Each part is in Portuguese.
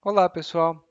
Olá, pessoal!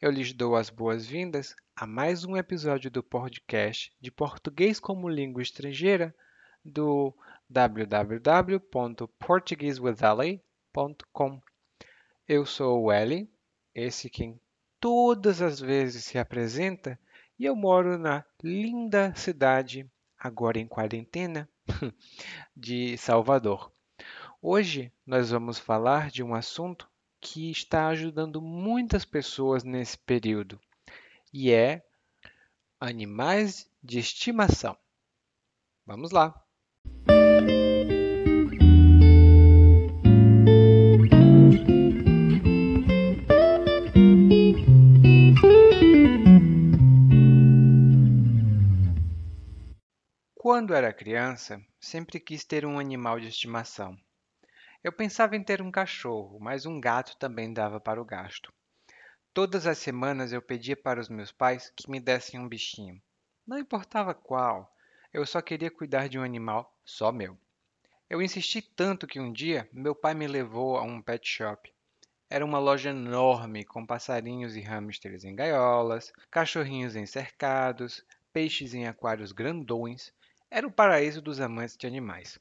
Eu lhes dou as boas-vindas a mais um episódio do podcast de Português como Língua Estrangeira do www.portuguesewithali.com. Eu sou o Eli, esse quem todas as vezes se apresenta, e eu moro na linda cidade, agora em quarentena, de Salvador. Hoje nós vamos falar de um assunto que está ajudando muitas pessoas nesse período e é animais de estimação. Vamos lá! Quando era criança, sempre quis ter um animal de estimação. Eu pensava em ter um cachorro, mas um gato também dava para o gasto. Todas as semanas eu pedia para os meus pais que me dessem um bichinho. Não importava qual, eu só queria cuidar de um animal só meu. Eu insisti tanto que um dia meu pai me levou a um pet shop. Era uma loja enorme com passarinhos e hamsters em gaiolas, cachorrinhos em cercados, peixes em aquários grandões. Era o paraíso dos amantes de animais.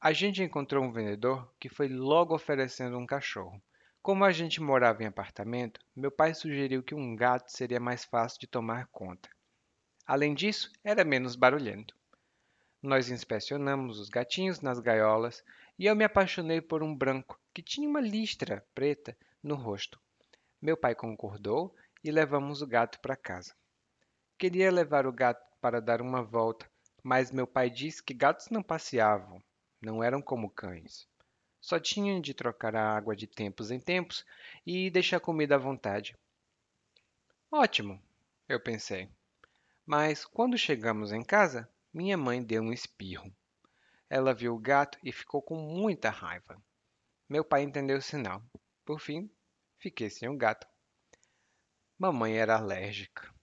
A gente encontrou um vendedor que foi logo oferecendo um cachorro. Como a gente morava em apartamento, meu pai sugeriu que um gato seria mais fácil de tomar conta. Além disso, era menos barulhento. Nós inspecionamos os gatinhos nas gaiolas e eu me apaixonei por um branco que tinha uma listra preta no rosto. Meu pai concordou e levamos o gato para casa. Queria levar o gato para dar uma volta, mas meu pai disse que gatos não passeavam, não eram como cães. Só tinham de trocar a água de tempos em tempos e deixar comida à vontade. Ótimo, eu pensei. Mas quando chegamos em casa, minha mãe deu um espirro. Ela viu o gato e ficou com muita raiva. Meu pai entendeu o sinal. Por fim, fiquei sem o gato. Mamãe era alérgica.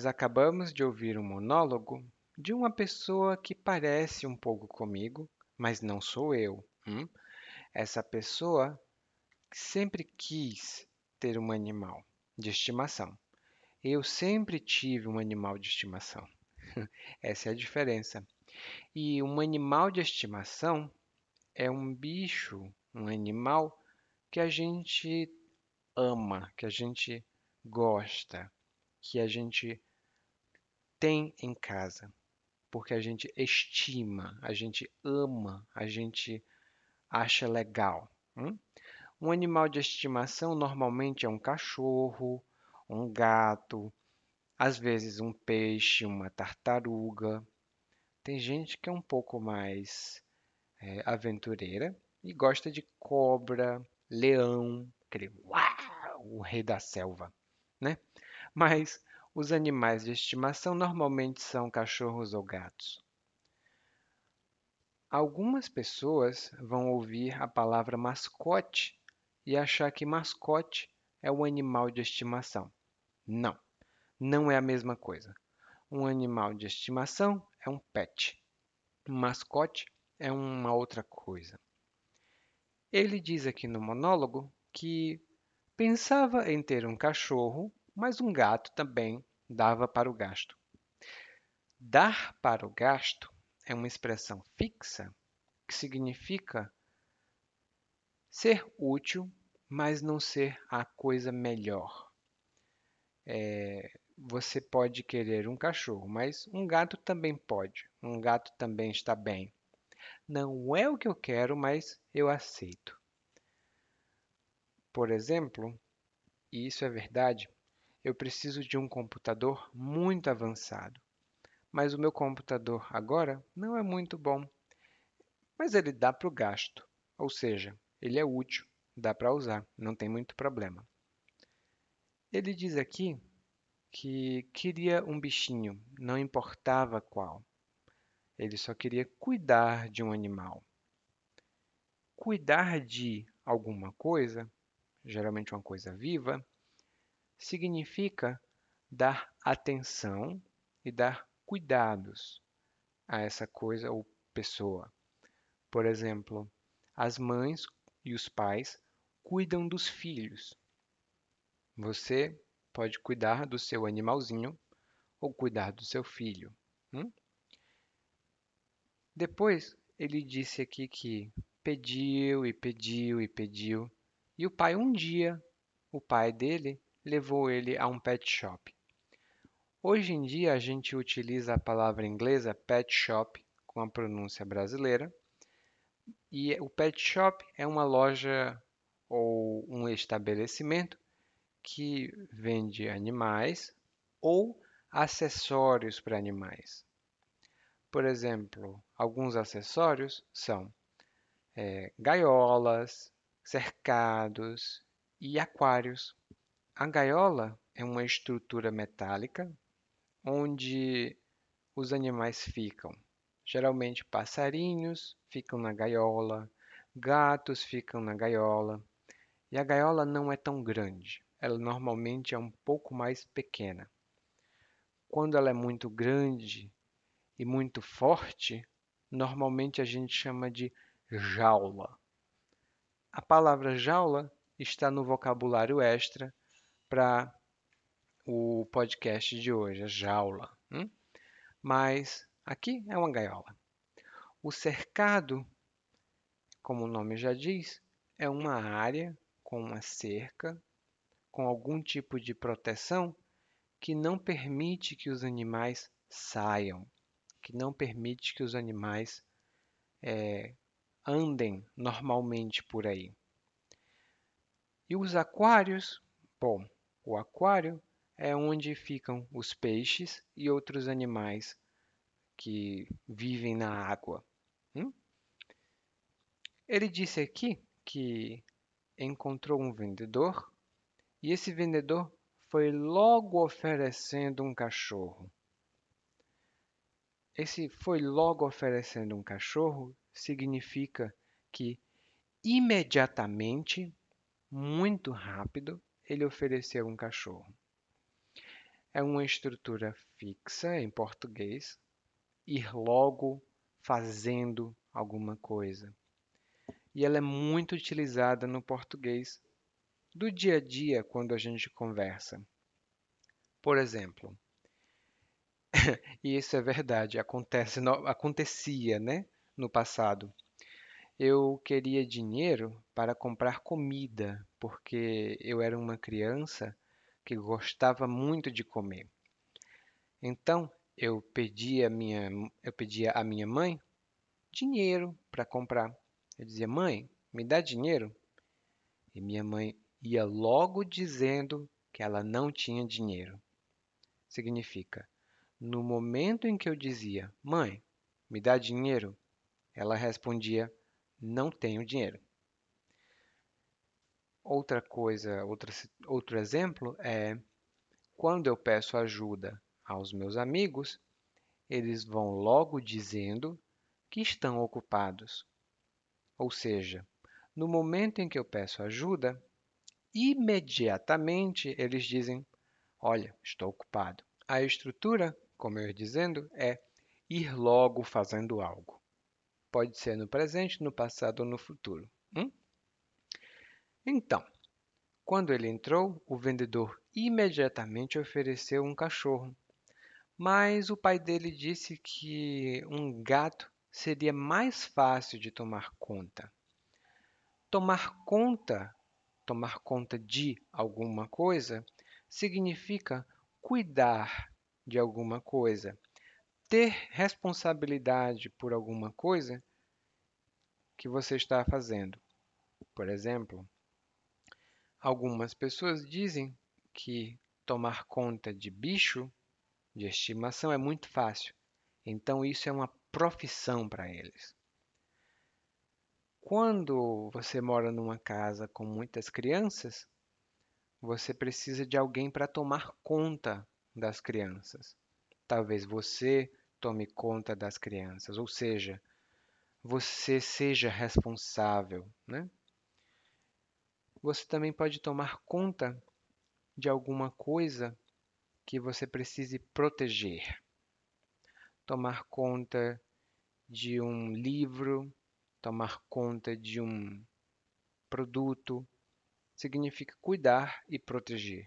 Nós acabamos de ouvir um monólogo de uma pessoa que parece um pouco comigo, mas não sou eu. Hum? Essa pessoa sempre quis ter um animal de estimação. Eu sempre tive um animal de estimação. Essa é a diferença. E um animal de estimação é um bicho, um animal que a gente ama, que a gente gosta que a gente tem em casa, porque a gente estima, a gente ama, a gente acha legal. Hum? Um animal de estimação normalmente é um cachorro, um gato, às vezes um peixe, uma tartaruga. Tem gente que é um pouco mais é, aventureira e gosta de cobra, leão, aquele uau, o rei da selva, né? mas os animais de estimação normalmente são cachorros ou gatos. Algumas pessoas vão ouvir a palavra mascote e achar que mascote é um animal de estimação. Não, não é a mesma coisa. Um animal de estimação é um pet. Um mascote é uma outra coisa. Ele diz aqui no monólogo que pensava em ter um cachorro mas um gato também dava para o gasto. Dar para o gasto é uma expressão fixa que significa ser útil, mas não ser a coisa melhor. É, você pode querer um cachorro, mas um gato também pode. Um gato também está bem. Não é o que eu quero, mas eu aceito. Por exemplo, e isso é verdade, eu preciso de um computador muito avançado. Mas o meu computador agora não é muito bom. Mas ele dá para o gasto, ou seja, ele é útil, dá para usar, não tem muito problema. Ele diz aqui que queria um bichinho, não importava qual. Ele só queria cuidar de um animal. Cuidar de alguma coisa geralmente uma coisa viva, significa dar atenção e dar cuidados a essa coisa ou pessoa. Por exemplo, as mães e os pais cuidam dos filhos. Você pode cuidar do seu animalzinho ou cuidar do seu filho. Hum? Depois, ele disse aqui que pediu e pediu e pediu. E o pai, um dia, o pai dele levou ele a um pet shop. Hoje em dia, a gente utiliza a palavra inglesa pet shop com a pronúncia brasileira. E o pet shop é uma loja ou um estabelecimento que vende animais ou acessórios para animais. Por exemplo, alguns acessórios são é, gaiolas, cercados e aquários. A gaiola é uma estrutura metálica onde os animais ficam. Geralmente passarinhos ficam na gaiola, gatos ficam na gaiola. E a gaiola não é tão grande, ela normalmente é um pouco mais pequena. Quando ela é muito grande e muito forte, normalmente a gente chama de jaula. A palavra jaula está no vocabulário extra para o podcast de hoje, a jaula. Hum? Mas aqui é uma gaiola. O cercado, como o nome já diz, é uma área com uma cerca, com algum tipo de proteção que não permite que os animais saiam, que não permite que os animais é, andem normalmente por aí. E os aquários, bom, o aquário é onde ficam os peixes e outros animais que vivem na água. Hum? Ele disse aqui que encontrou um vendedor e esse vendedor foi logo oferecendo um cachorro. Esse foi logo oferecendo um cachorro significa que imediatamente, muito rápido, ele ofereceu um cachorro é uma estrutura fixa em português, ir logo fazendo alguma coisa. E ela é muito utilizada no português do dia a dia quando a gente conversa. Por exemplo, e isso é verdade, acontece, acontecia, né, no passado. Eu queria dinheiro para comprar comida, porque eu era uma criança que gostava muito de comer. Então, eu pedia a minha, eu pedia à minha mãe dinheiro para comprar. Eu dizia: "Mãe, me dá dinheiro?" E minha mãe ia logo dizendo que ela não tinha dinheiro. Significa, no momento em que eu dizia: "Mãe, me dá dinheiro?", ela respondia: "Não tenho dinheiro". Outra coisa, outra, outro exemplo é quando eu peço ajuda aos meus amigos, eles vão logo dizendo que estão ocupados. Ou seja, no momento em que eu peço ajuda, imediatamente eles dizem: Olha, estou ocupado. A estrutura, como eu ia dizendo, é ir logo fazendo algo. Pode ser no presente, no passado ou no futuro. Hum? Então, quando ele entrou, o vendedor imediatamente ofereceu um cachorro. Mas o pai dele disse que um gato seria mais fácil de tomar conta. Tomar conta, tomar conta de alguma coisa, significa cuidar de alguma coisa, ter responsabilidade por alguma coisa que você está fazendo. Por exemplo, Algumas pessoas dizem que tomar conta de bicho de estimação é muito fácil, então isso é uma profissão para eles. Quando você mora numa casa com muitas crianças, você precisa de alguém para tomar conta das crianças. Talvez você tome conta das crianças, ou seja, você seja responsável, né? Você também pode tomar conta de alguma coisa que você precise proteger. Tomar conta de um livro, tomar conta de um produto, significa cuidar e proteger.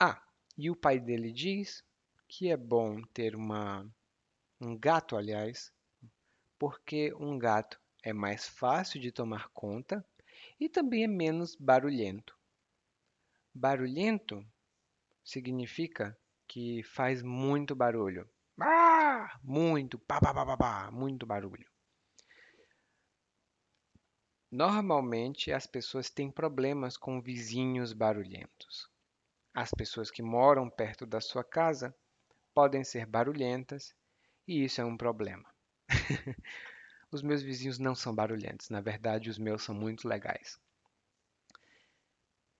Ah, e o pai dele diz que é bom ter uma, um gato, aliás, porque um gato é mais fácil de tomar conta e também é menos barulhento. Barulhento significa que faz muito barulho. Ah, muito, pá, pá, pá, pá, pá, muito barulho. Normalmente as pessoas têm problemas com vizinhos barulhentos. As pessoas que moram perto da sua casa podem ser barulhentas e isso é um problema. os meus vizinhos não são barulhentos, na verdade, os meus são muito legais.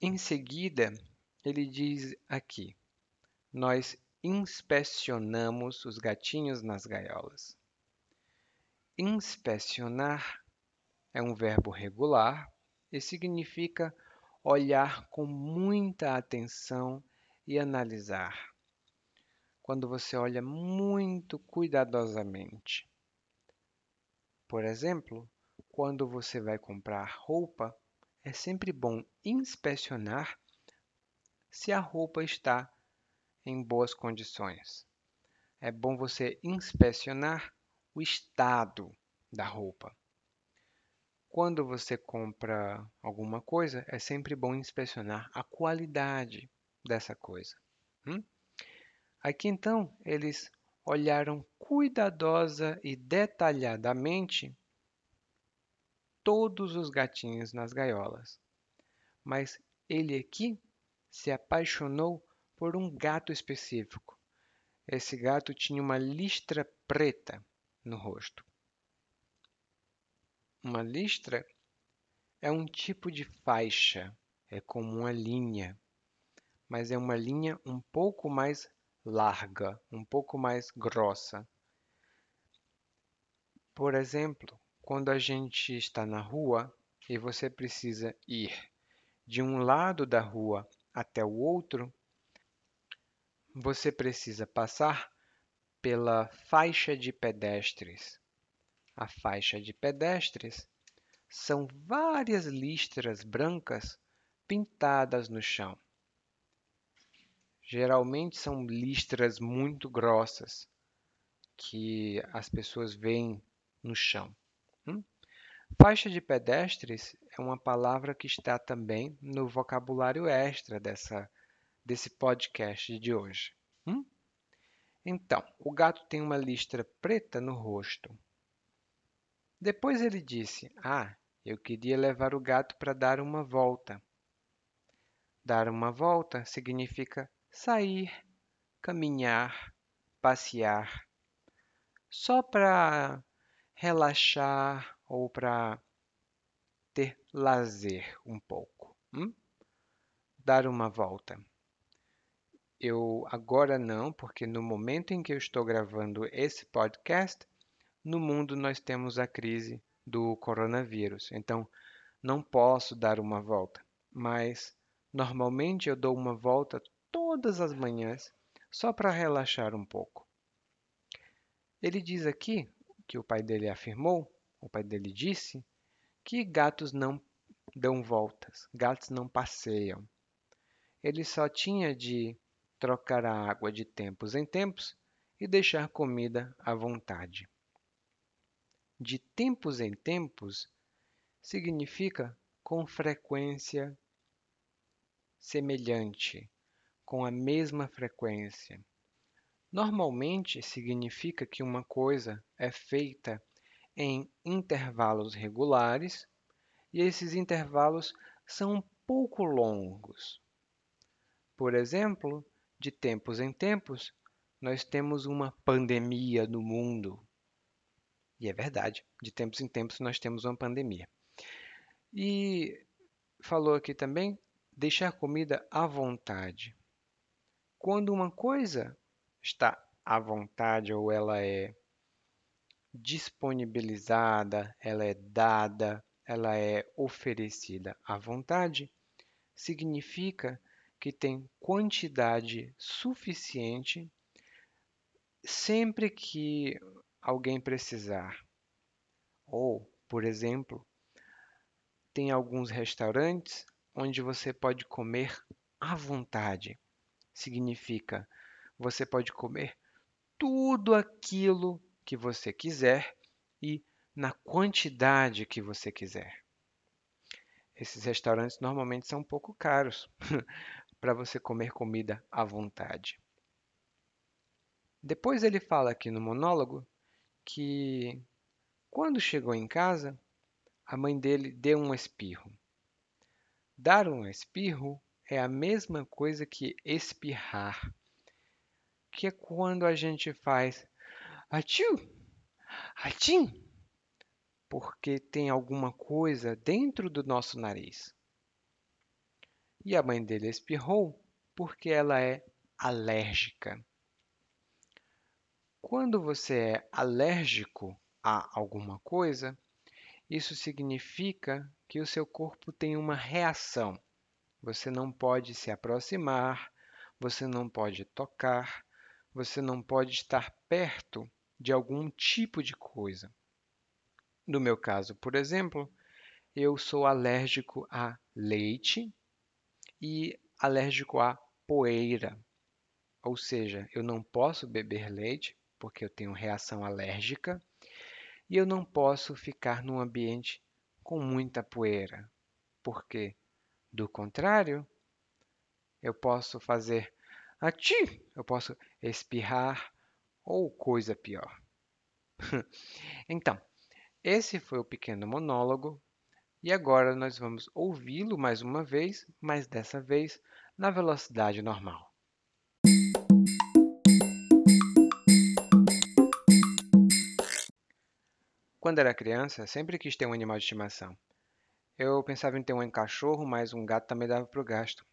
Em seguida, ele diz aqui: Nós inspecionamos os gatinhos nas gaiolas. Inspecionar é um verbo regular e significa olhar com muita atenção e analisar. Quando você olha muito cuidadosamente. Por exemplo, quando você vai comprar roupa, é sempre bom inspecionar se a roupa está em boas condições. É bom você inspecionar o estado da roupa. Quando você compra alguma coisa, é sempre bom inspecionar a qualidade dessa coisa. Hum? Aqui então, eles olharam cuidadosa e detalhadamente todos os gatinhos nas gaiolas. Mas ele aqui se apaixonou por um gato específico. Esse gato tinha uma listra preta no rosto. Uma listra é um tipo de faixa, é como uma linha, mas é uma linha um pouco mais larga, um pouco mais grossa. Por exemplo, quando a gente está na rua e você precisa ir de um lado da rua até o outro, você precisa passar pela faixa de pedestres. A faixa de pedestres são várias listras brancas pintadas no chão. Geralmente são listras muito grossas que as pessoas veem no chão. Hum? Faixa de pedestres é uma palavra que está também no vocabulário extra dessa, desse podcast de hoje. Hum? Então, o gato tem uma listra preta no rosto. Depois ele disse: Ah, eu queria levar o gato para dar uma volta. Dar uma volta significa sair, caminhar, passear, só para relaxar ou para ter lazer um pouco. Hum? Dar uma volta. Eu agora não, porque no momento em que eu estou gravando esse podcast, no mundo nós temos a crise do coronavírus, então não posso dar uma volta, mas normalmente eu dou uma volta todas as manhãs só para relaxar um pouco. Ele diz aqui que o pai dele afirmou, o pai dele disse, que gatos não dão voltas, gatos não passeiam. Ele só tinha de trocar a água de tempos em tempos e deixar comida à vontade de tempos em tempos significa com frequência semelhante, com a mesma frequência. Normalmente significa que uma coisa é feita em intervalos regulares e esses intervalos são um pouco longos. Por exemplo, de tempos em tempos, nós temos uma pandemia no mundo e é verdade, de tempos em tempos nós temos uma pandemia. E falou aqui também deixar comida à vontade. Quando uma coisa está à vontade ou ela é disponibilizada, ela é dada, ela é oferecida à vontade, significa que tem quantidade suficiente sempre que alguém precisar. Ou, por exemplo, tem alguns restaurantes onde você pode comer à vontade. Significa você pode comer tudo aquilo que você quiser e na quantidade que você quiser. Esses restaurantes normalmente são um pouco caros para você comer comida à vontade. Depois ele fala aqui no monólogo que quando chegou em casa, a mãe dele deu um espirro. Dar um espirro é a mesma coisa que espirrar, que é quando a gente faz atiu, atim, porque tem alguma coisa dentro do nosso nariz. E a mãe dele espirrou porque ela é alérgica. Quando você é alérgico a alguma coisa, isso significa que o seu corpo tem uma reação. Você não pode se aproximar, você não pode tocar, você não pode estar perto de algum tipo de coisa. No meu caso, por exemplo, eu sou alérgico a leite e alérgico a poeira. Ou seja, eu não posso beber leite porque eu tenho reação alérgica e eu não posso ficar num ambiente com muita poeira, porque, do contrário, eu posso fazer ati, eu posso espirrar ou coisa pior. então, esse foi o pequeno monólogo e agora nós vamos ouvi-lo mais uma vez, mas dessa vez na velocidade normal. Quando era criança, sempre quis ter um animal de estimação. Eu pensava em ter um cachorro, mas um gato também dava para o gasto.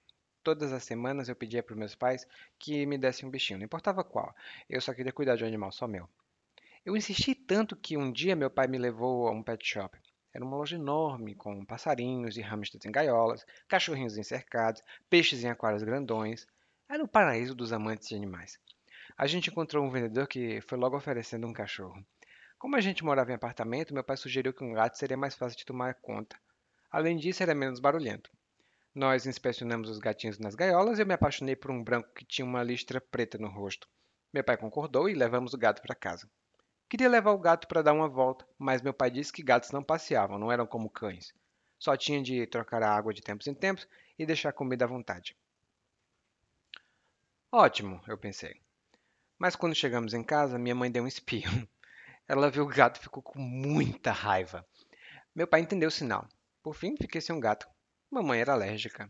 Todas as semanas eu pedia para meus pais que me dessem um bichinho, não importava qual. Eu só queria cuidar de um animal só meu. Eu insisti tanto que um dia meu pai me levou a um pet shop. Era uma loja enorme, com passarinhos e hamsters em gaiolas, cachorrinhos encercados, peixes em aquários grandões. Era o paraíso dos amantes de animais. A gente encontrou um vendedor que foi logo oferecendo um cachorro. Como a gente morava em apartamento, meu pai sugeriu que um gato seria mais fácil de tomar conta. Além disso, era menos barulhento. Nós inspecionamos os gatinhos nas gaiolas e eu me apaixonei por um branco que tinha uma listra preta no rosto. Meu pai concordou e levamos o gato para casa. Queria levar o gato para dar uma volta, mas meu pai disse que gatos não passeavam, não eram como cães. Só tinha de trocar a água de tempos em tempos e deixar comida à vontade. Ótimo, eu pensei. Mas quando chegamos em casa, minha mãe deu um espirro. Ela viu o gato e ficou com muita raiva. Meu pai entendeu o sinal. Por fim, fiquei sem um gato. Mamãe era alérgica.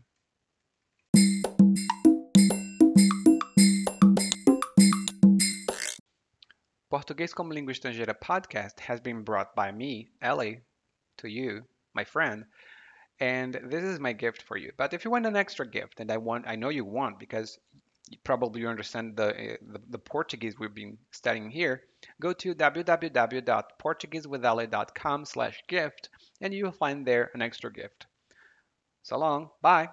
Português como Língua Estrangeira podcast has been brought by me, Ellie, to you, my friend, and this is my gift for you. But if you want an extra gift, and I want, I know you want because you probably you understand the, uh, the, the Portuguese we've been studying here, go to www.portuguesewithelle.com slash gift and you will find there an extra gift. So long, bye.